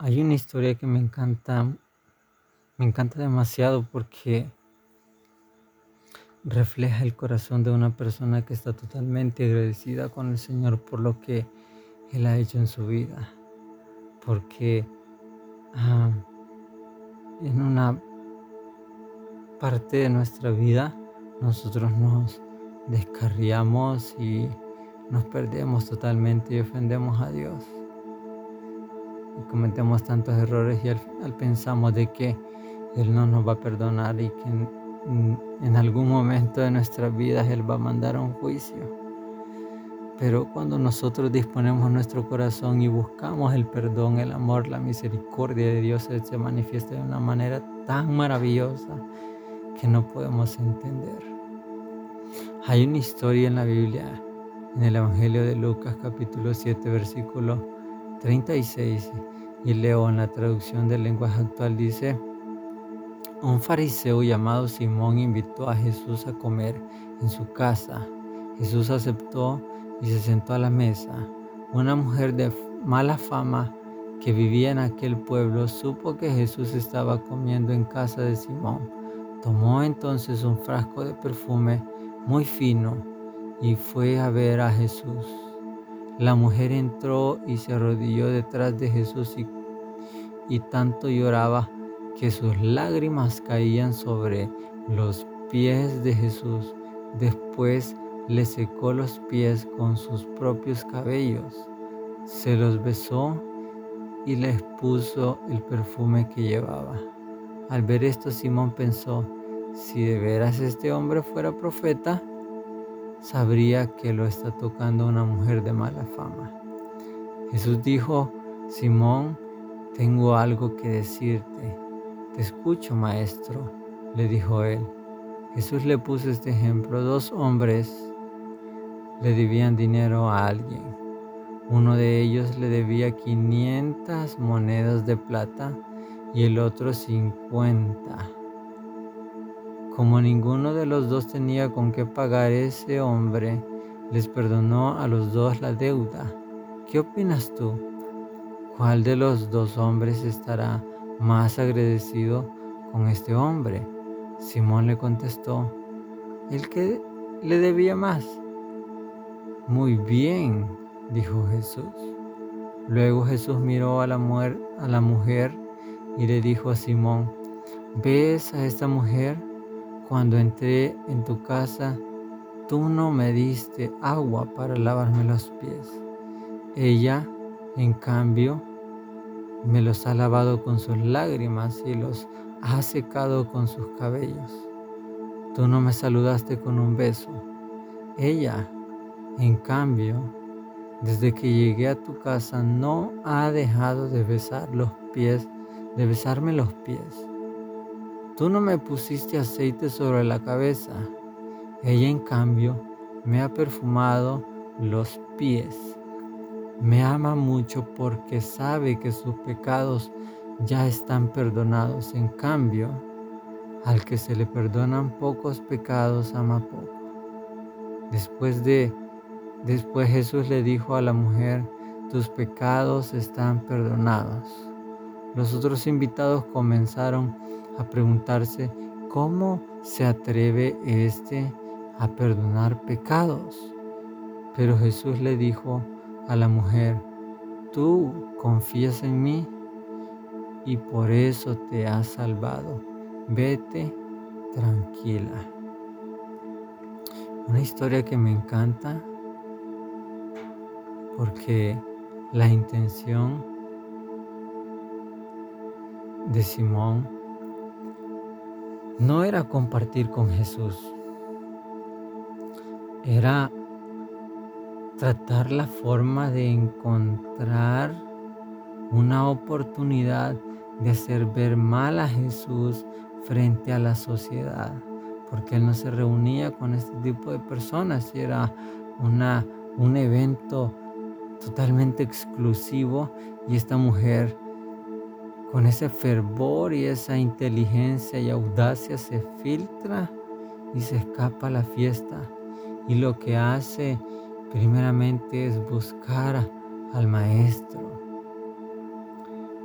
Hay una historia que me encanta, me encanta demasiado porque refleja el corazón de una persona que está totalmente agradecida con el Señor por lo que Él ha hecho en su vida. Porque ah, en una parte de nuestra vida nosotros nos descarriamos y nos perdemos totalmente y ofendemos a Dios cometemos tantos errores y al pensamos de que Él no nos va a perdonar y que en, en algún momento de nuestras vidas Él va a mandar un juicio. Pero cuando nosotros disponemos nuestro corazón y buscamos el perdón, el amor, la misericordia de Dios, Él se manifiesta de una manera tan maravillosa que no podemos entender. Hay una historia en la Biblia, en el Evangelio de Lucas capítulo 7, versículo 36 y leo en la traducción del lenguaje actual dice, un fariseo llamado Simón invitó a Jesús a comer en su casa. Jesús aceptó y se sentó a la mesa. Una mujer de mala fama que vivía en aquel pueblo supo que Jesús estaba comiendo en casa de Simón. Tomó entonces un frasco de perfume muy fino y fue a ver a Jesús. La mujer entró y se arrodilló detrás de Jesús y, tanto lloraba que sus lágrimas caían sobre los pies de Jesús. Después le secó los pies con sus propios cabellos, se los besó y les puso el perfume que llevaba. Al ver esto, Simón pensó, si de veras este hombre fuera profeta, sabría que lo está tocando una mujer de mala fama. Jesús dijo, Simón, tengo algo que decirte. Te escucho, maestro, le dijo él. Jesús le puso este ejemplo. Dos hombres le debían dinero a alguien. Uno de ellos le debía 500 monedas de plata y el otro 50. Como ninguno de los dos tenía con qué pagar, ese hombre les perdonó a los dos la deuda. ¿Qué opinas tú? ¿Cuál de los dos hombres estará más agradecido con este hombre? Simón le contestó, el que le debía más. Muy bien, dijo Jesús. Luego Jesús miró a la, mujer, a la mujer y le dijo a Simón, ¿ves a esta mujer? Cuando entré en tu casa, tú no me diste agua para lavarme los pies. Ella, en cambio, me los ha lavado con sus lágrimas y los ha secado con sus cabellos. Tú no me saludaste con un beso. Ella, en cambio, desde que llegué a tu casa no ha dejado de besar los pies, de besarme los pies. Tú no me pusiste aceite sobre la cabeza. Ella en cambio me ha perfumado los pies. Me ama mucho porque sabe que sus pecados ya están perdonados. En cambio, al que se le perdonan pocos pecados, ama poco. Después de después Jesús le dijo a la mujer, tus pecados están perdonados. Los otros invitados comenzaron a preguntarse cómo se atreve este a perdonar pecados. Pero Jesús le dijo a la mujer, tú confías en mí y por eso te has salvado. Vete tranquila. Una historia que me encanta porque la intención de Simón no era compartir con Jesús, era tratar la forma de encontrar una oportunidad de hacer ver mal a Jesús frente a la sociedad, porque él no se reunía con este tipo de personas era una, un evento totalmente exclusivo y esta mujer con ese fervor y esa inteligencia y audacia se filtra y se escapa a la fiesta. Y lo que hace primeramente es buscar al maestro.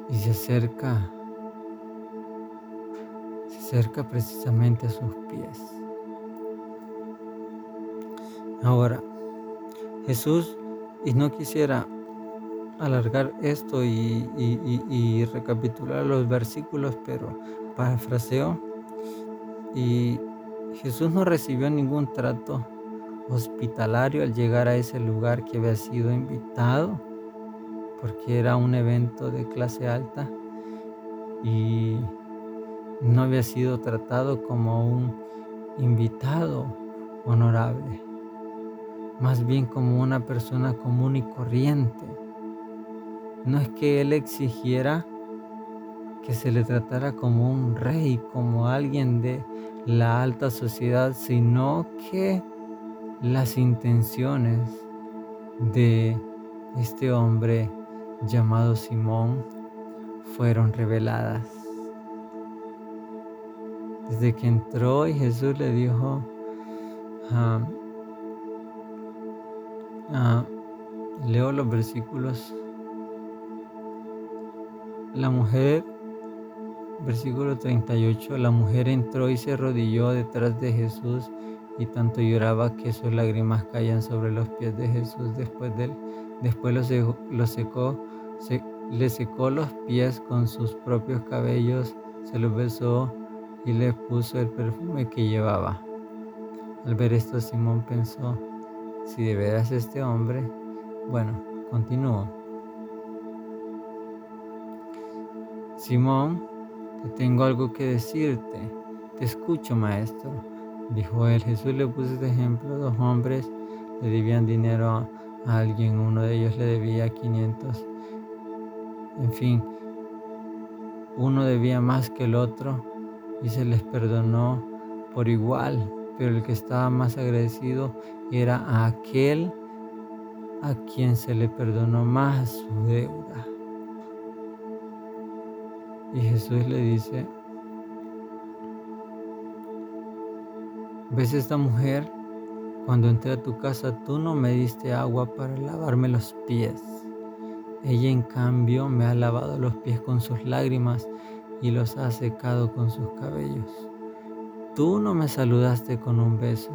y se acerca, se acerca precisamente a sus pies. Ahora, Jesús, y no quisiera alargar esto y, recapitular los versículos, pero parafraseo, y Jesús no recibió ningún trato hospitalario al llegar a ese lugar que había sido invitado, porque era un evento de clase alta y no había sido tratado como un invitado honorable, más bien como una persona común y corriente. No es que él exigiera que se le tratara como un rey, como alguien de la alta sociedad, sino que las intenciones de este hombre llamado Simón fueron reveladas. Desde que entró y Jesús le dijo, ah, ah, leo los versículos, la mujer, versículo 38, la mujer entró y se arrodilló detrás de Jesús y tanto lloraba que sus lágrimas caían sobre los pies de Jesús después de. Después secó, le secó los pies con sus propios cabellos, se los besó y le puso el perfume que llevaba. Al ver esto, Simón pensó, si de veras este hombre, bueno, continuó. Simón, te tengo algo que decirte. Te escucho, maestro. Dijo él, Jesús le puso este ejemplo, dos hombres le debían dinero a, alguien, uno de ellos le debía 500. En fin, uno debía más que el otro y se les perdonó por igual, pero el que estaba más agradecido era a aquel a quien se le perdonó más su deuda. Y Jesús le dice, ¿Ves esta mujer? Cuando entré a tu casa tú no me diste agua para lavarme los pies. Ella en cambio me ha lavado los pies con sus lágrimas y los ha secado con sus cabellos. Tú no me saludaste con un beso.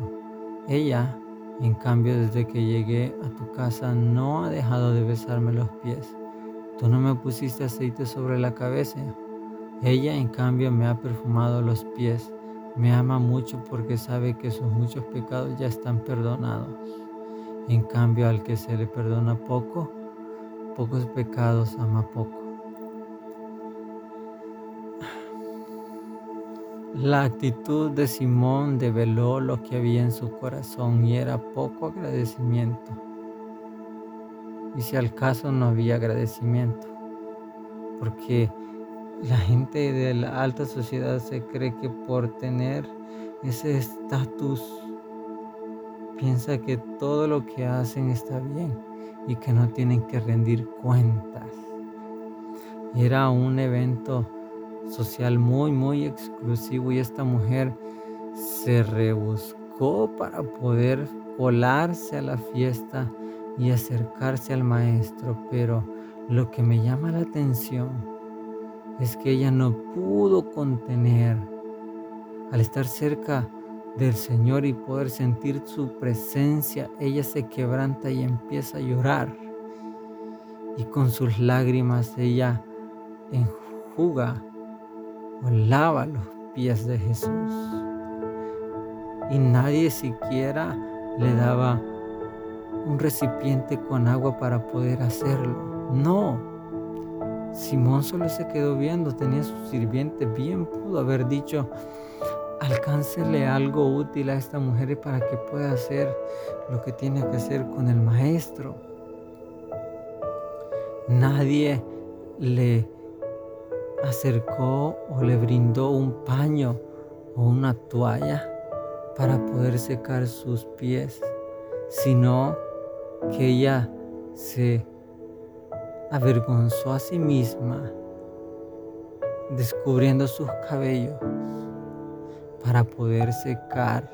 Ella, en cambio, desde que llegué a tu casa no ha dejado de besarme los pies. Tú no me pusiste aceite sobre la cabeza. Ella, en cambio, me ha perfumado los pies. Me ama mucho porque sabe que sus muchos pecados ya están perdonados. En cambio, al que se le perdona poco, pocos pecados ama poco. La actitud de Simón develó lo que había en su corazón y era poco agradecimiento. Y si al caso no había agradecimiento, porque la gente de la alta sociedad se cree que por tener ese estatus piensa que todo lo que hacen está bien y que no tienen que rendir cuentas. Era un evento social muy, muy exclusivo y esta mujer se rebuscó para poder colarse a la fiesta y acercarse al maestro, pero lo que me llama la atención es que ella no pudo contener al estar cerca del Señor y poder sentir su presencia, ella se quebranta y empieza a llorar. Y con sus lágrimas ella enjuga o lava los pies de Jesús. Y nadie siquiera le daba un recipiente con agua para poder hacerlo. No, Simón solo se quedó viendo, tenía su sirviente, bien pudo haber dicho, alcáncele algo útil a esta mujer para que pueda hacer lo que tiene que hacer con el maestro. Nadie le acercó o le brindó un paño o una toalla para poder secar sus pies, sino que ella se avergonzó a sí misma, descubriendo sus cabellos para poder secar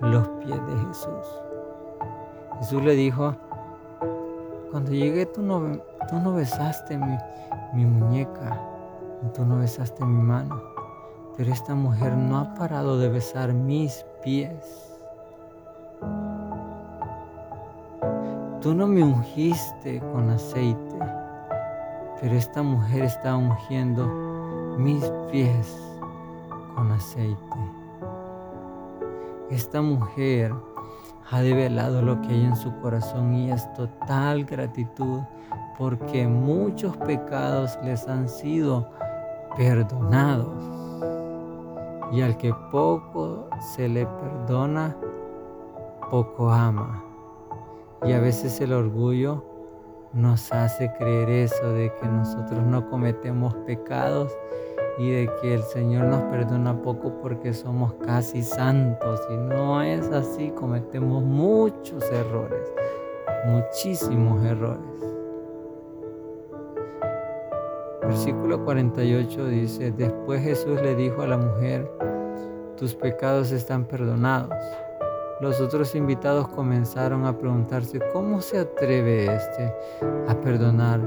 los pies de Jesús. Jesús le dijo, cuando llegué tú no, tú no besaste mi muñeca, tú no besaste mi mano, pero esta mujer no ha parado de besar mis pies. Tú no me ungiste con aceite, pero esta mujer está ungiendo mis pies con aceite. Esta mujer ha develado lo que hay en su corazón y es total gratitud porque muchos pecados les han sido perdonados. Y al que poco se le perdona, poco ama. Y a veces el orgullo nos hace creer eso de que nosotros no cometemos pecados y de que el Señor nos perdona poco porque somos casi santos. Y no es así, cometemos muchos errores, muchísimos errores. Versículo 48 dice, después Jesús le dijo a la mujer, tus pecados están perdonados. Los otros invitados comenzaron a preguntarse, ¿cómo se atreve este a perdonar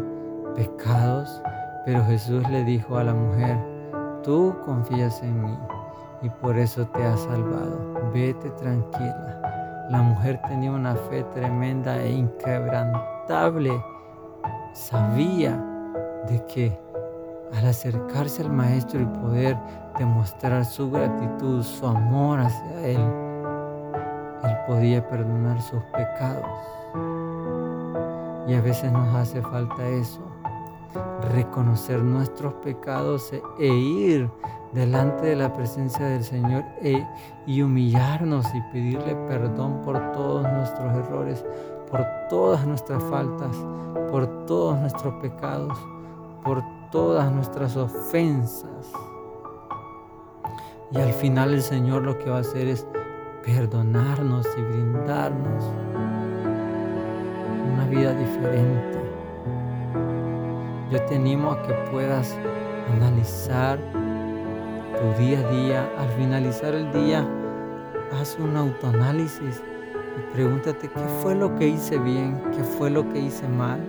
pecados? Pero Jesús le dijo a la mujer, Tú confías en mí y por eso te has salvado. Vete tranquila. La mujer tenía una fe tremenda e inquebrantable. Sabía de que al acercarse al Maestro y poder demostrar su gratitud, su amor hacia Él, Él podía perdonar sus pecados. Y a veces nos hace falta eso reconocer nuestros pecados e ir delante de la presencia del Señor e, y humillarnos y pedirle perdón por todos nuestros errores, por todas nuestras faltas, por todos nuestros pecados, por todas nuestras ofensas. Y al final el Señor lo que va a hacer es perdonarnos y brindarnos una vida diferente yo te animo a que puedas analizar tu día a día. Al finalizar el día, haz un autoanálisis y pregúntate qué fue lo que hice bien, qué fue lo que hice mal.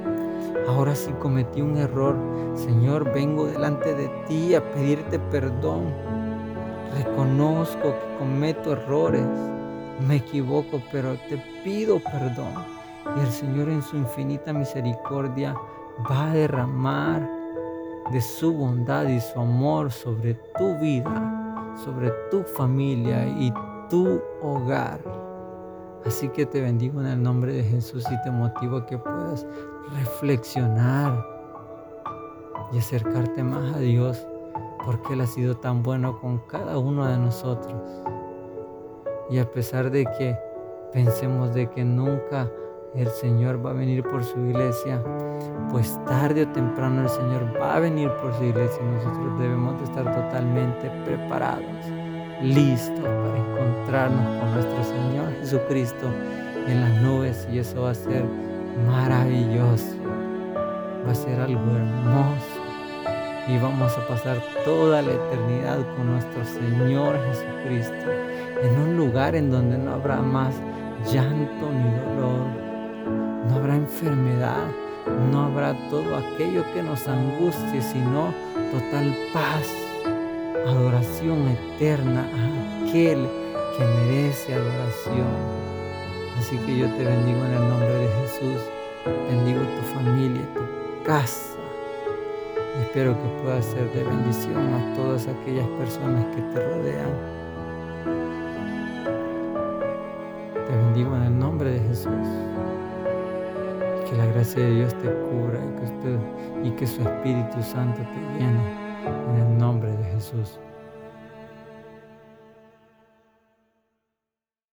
Ahora si cometí un error, Señor, vengo delante de ti a pedirte perdón. Reconozco que cometo errores, me equivoco, pero te pido perdón. Y el Señor en su infinita misericordia va a derramar de su bondad y su amor sobre tu vida, sobre tu familia y tu hogar. Así que te bendigo en el nombre de Jesús y te motivo a que puedas reflexionar y acercarte más a Dios porque Él ha sido tan bueno con cada uno de nosotros. Y a pesar de que pensemos de que nunca el Señor va a venir por su iglesia, pues tarde o temprano el Señor va a venir por su iglesia y nosotros debemos de estar totalmente preparados, listos para encontrarnos con nuestro Señor Jesucristo en las nubes y eso va a ser maravilloso, va a ser algo hermoso y vamos a pasar toda la eternidad con nuestro Señor Jesucristo en un lugar en donde no habrá más llanto ni dolor no habrá enfermedad, no habrá todo aquello que nos angustie, sino total paz, adoración eterna a aquel que merece adoración. Así que yo te bendigo en el nombre de Jesús, bendigo tu familia, tu casa. Espero que pueda ser de bendición a todas aquellas personas que te rodean. Te bendigo en el nombre de Jesús. Que la gracia de Dios te cubra y que, y que su Espíritu Santo te llene en el nombre de Jesús.